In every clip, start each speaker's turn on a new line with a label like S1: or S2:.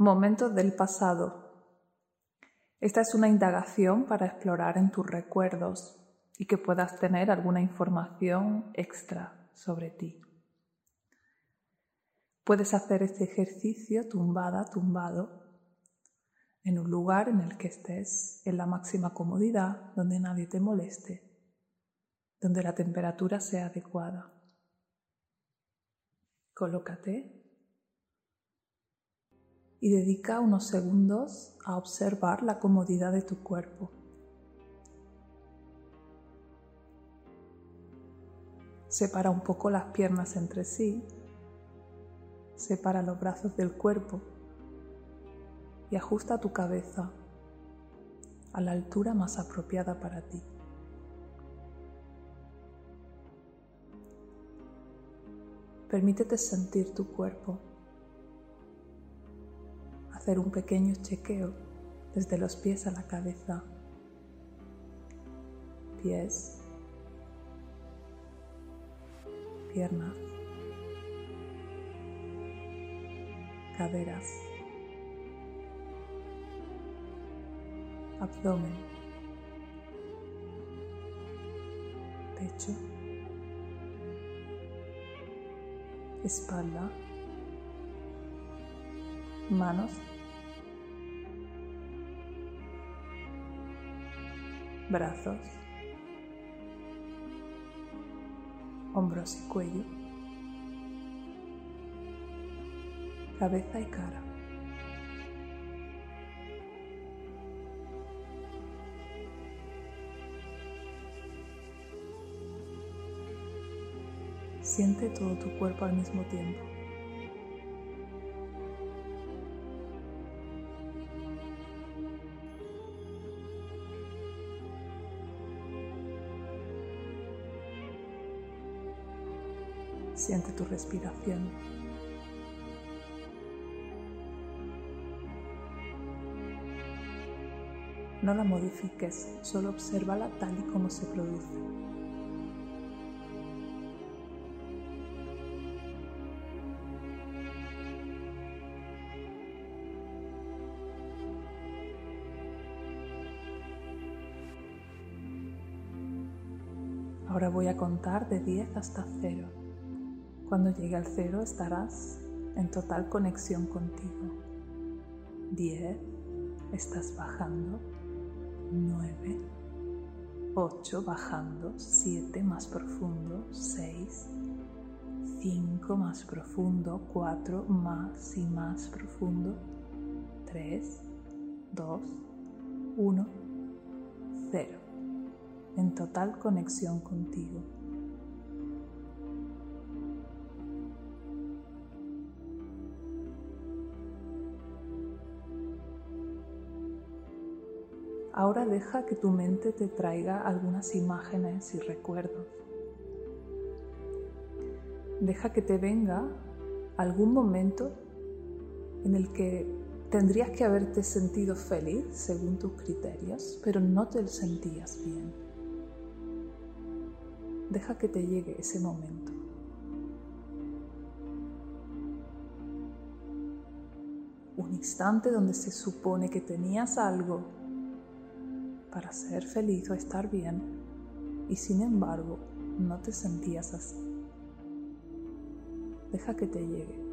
S1: Momentos del pasado. Esta es una indagación para explorar en tus recuerdos y que puedas tener alguna información extra sobre ti. Puedes hacer este ejercicio tumbada, tumbado, en un lugar en el que estés en la máxima comodidad, donde nadie te moleste, donde la temperatura sea adecuada. Colócate y dedica unos segundos a observar la comodidad de tu cuerpo. Separa un poco las piernas entre sí, separa los brazos del cuerpo y ajusta tu cabeza a la altura más apropiada para ti. Permítete sentir tu cuerpo hacer un pequeño chequeo desde los pies a la cabeza. Pies, piernas, caderas, abdomen, pecho, espalda, manos brazos, hombros y cuello, cabeza y cara. Siente todo tu cuerpo al mismo tiempo. Siente tu respiración. No la modifiques, solo obsérvala tal y como se produce. Ahora voy a contar de 10 hasta 0. Cuando llegue al cero estarás en total conexión contigo. 10, estás bajando. 9, 8, bajando. 7, más profundo. 6, 5, más profundo. 4, más y más profundo. 3, 2, 1, 0. En total conexión contigo. Ahora deja que tu mente te traiga algunas imágenes y recuerdos. Deja que te venga algún momento en el que tendrías que haberte sentido feliz según tus criterios, pero no te sentías bien. Deja que te llegue ese momento. Un instante donde se supone que tenías algo para ser feliz o estar bien y sin embargo no te sentías así. Deja que te llegue.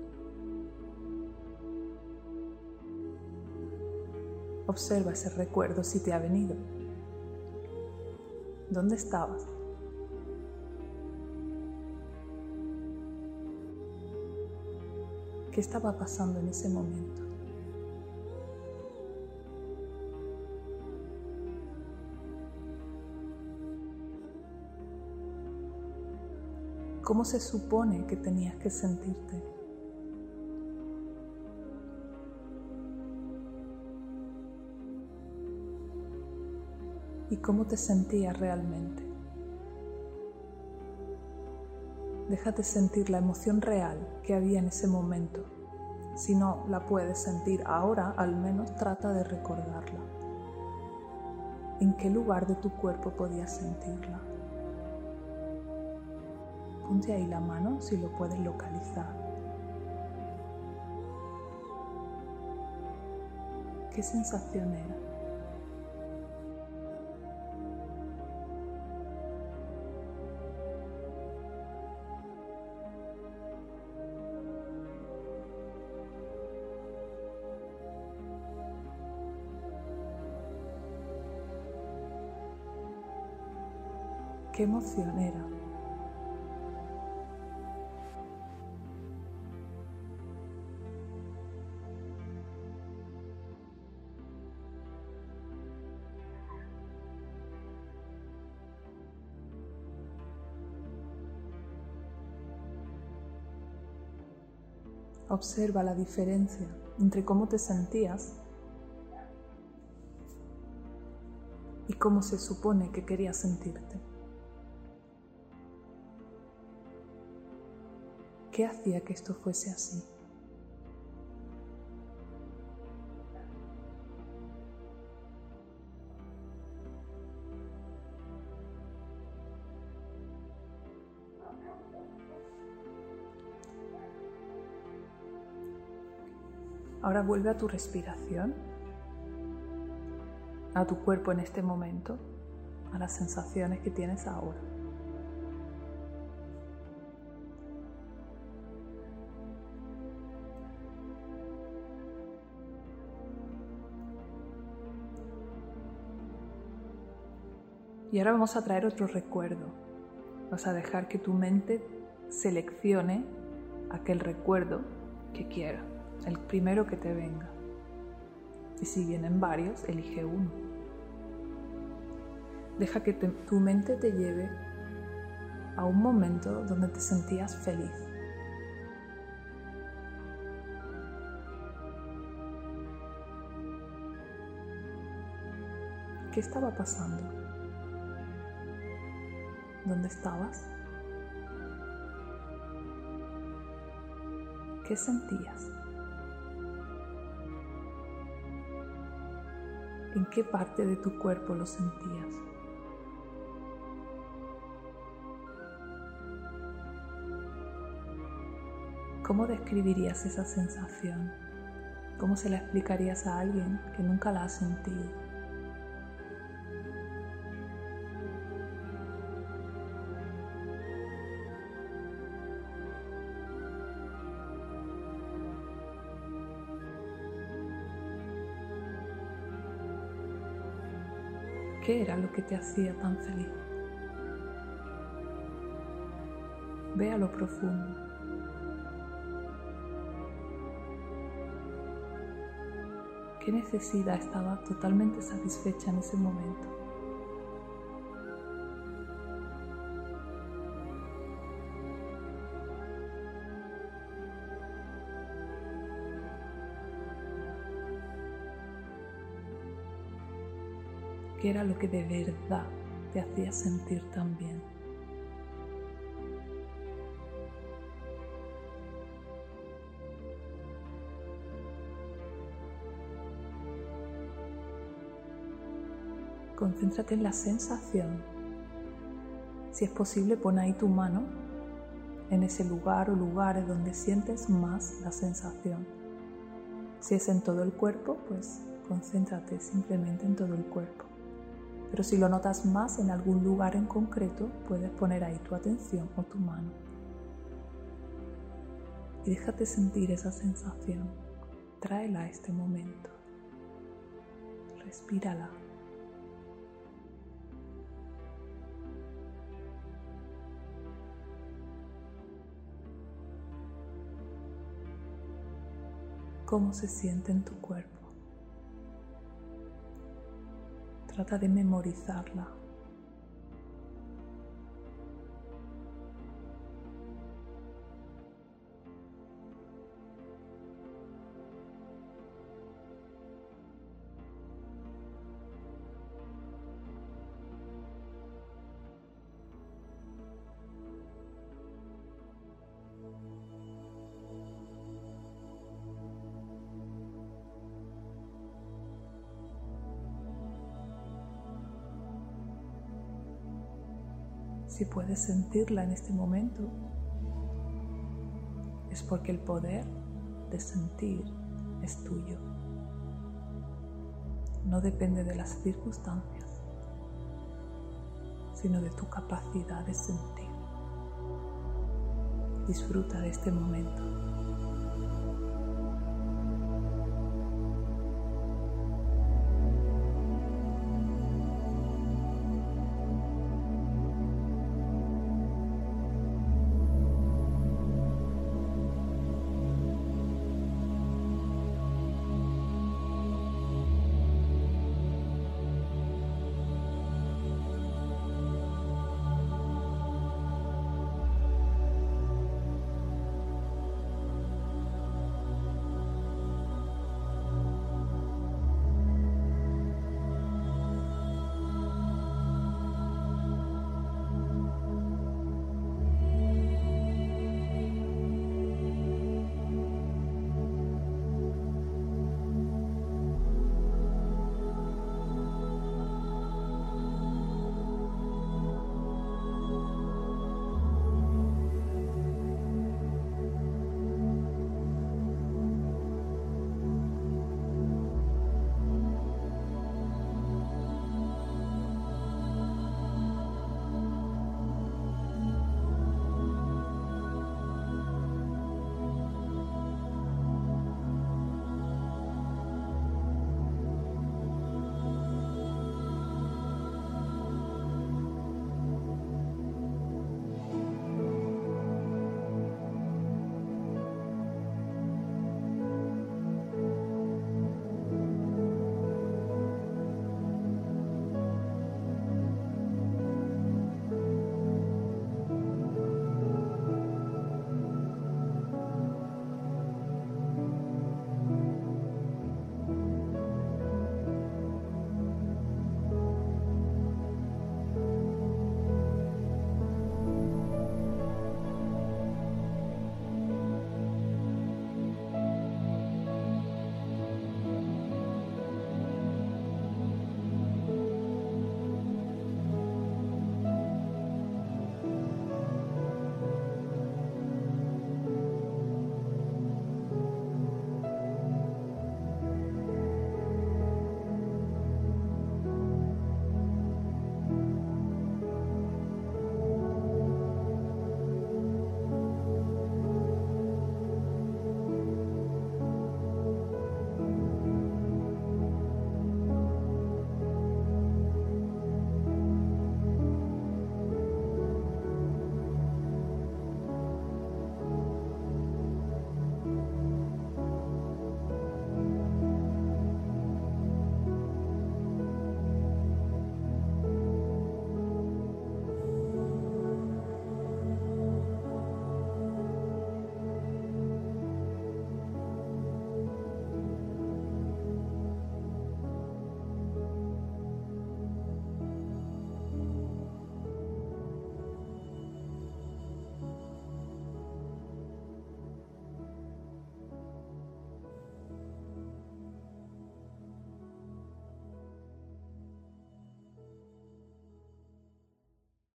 S1: Observa ese recuerdo si te ha venido. ¿Dónde estabas? ¿Qué estaba pasando en ese momento? ¿Cómo se supone que tenías que sentirte? ¿Y cómo te sentías realmente? Déjate sentir la emoción real que había en ese momento. Si no la puedes sentir ahora, al menos trata de recordarla. ¿En qué lugar de tu cuerpo podías sentirla? Ponte ahí la mano si lo puedes localizar. ¿Qué sensación era? ¿Qué emoción era? Observa la diferencia entre cómo te sentías y cómo se supone que querías sentirte. ¿Qué hacía que esto fuese así? Ahora vuelve a tu respiración, a tu cuerpo en este momento, a las sensaciones que tienes ahora. Y ahora vamos a traer otro recuerdo. Vas a dejar que tu mente seleccione aquel recuerdo que quiera, el primero que te venga. Y si vienen varios, elige uno. Deja que tu mente te lleve a un momento donde te sentías feliz. ¿Qué estaba pasando? ¿Dónde estabas? ¿Qué sentías? ¿En qué parte de tu cuerpo lo sentías? ¿Cómo describirías esa sensación? ¿Cómo se la explicarías a alguien que nunca la ha sentido? ¿Qué era lo que te hacía tan feliz? Ve a lo profundo. ¿Qué necesidad estaba totalmente satisfecha en ese momento? Qué era lo que de verdad te hacía sentir tan bien. Concéntrate en la sensación. Si es posible, pon ahí tu mano en ese lugar o lugares donde sientes más la sensación. Si es en todo el cuerpo, pues concéntrate simplemente en todo el cuerpo. Pero si lo notas más en algún lugar en concreto, puedes poner ahí tu atención o tu mano. Y déjate sentir esa sensación. Tráela a este momento. Respírala. ¿Cómo se siente en tu cuerpo? Trata de memorizarla. Si puedes sentirla en este momento, es porque el poder de sentir es tuyo. no depende de las circunstancias, sino de tu capacidad de sentir. Disfruta de este momento.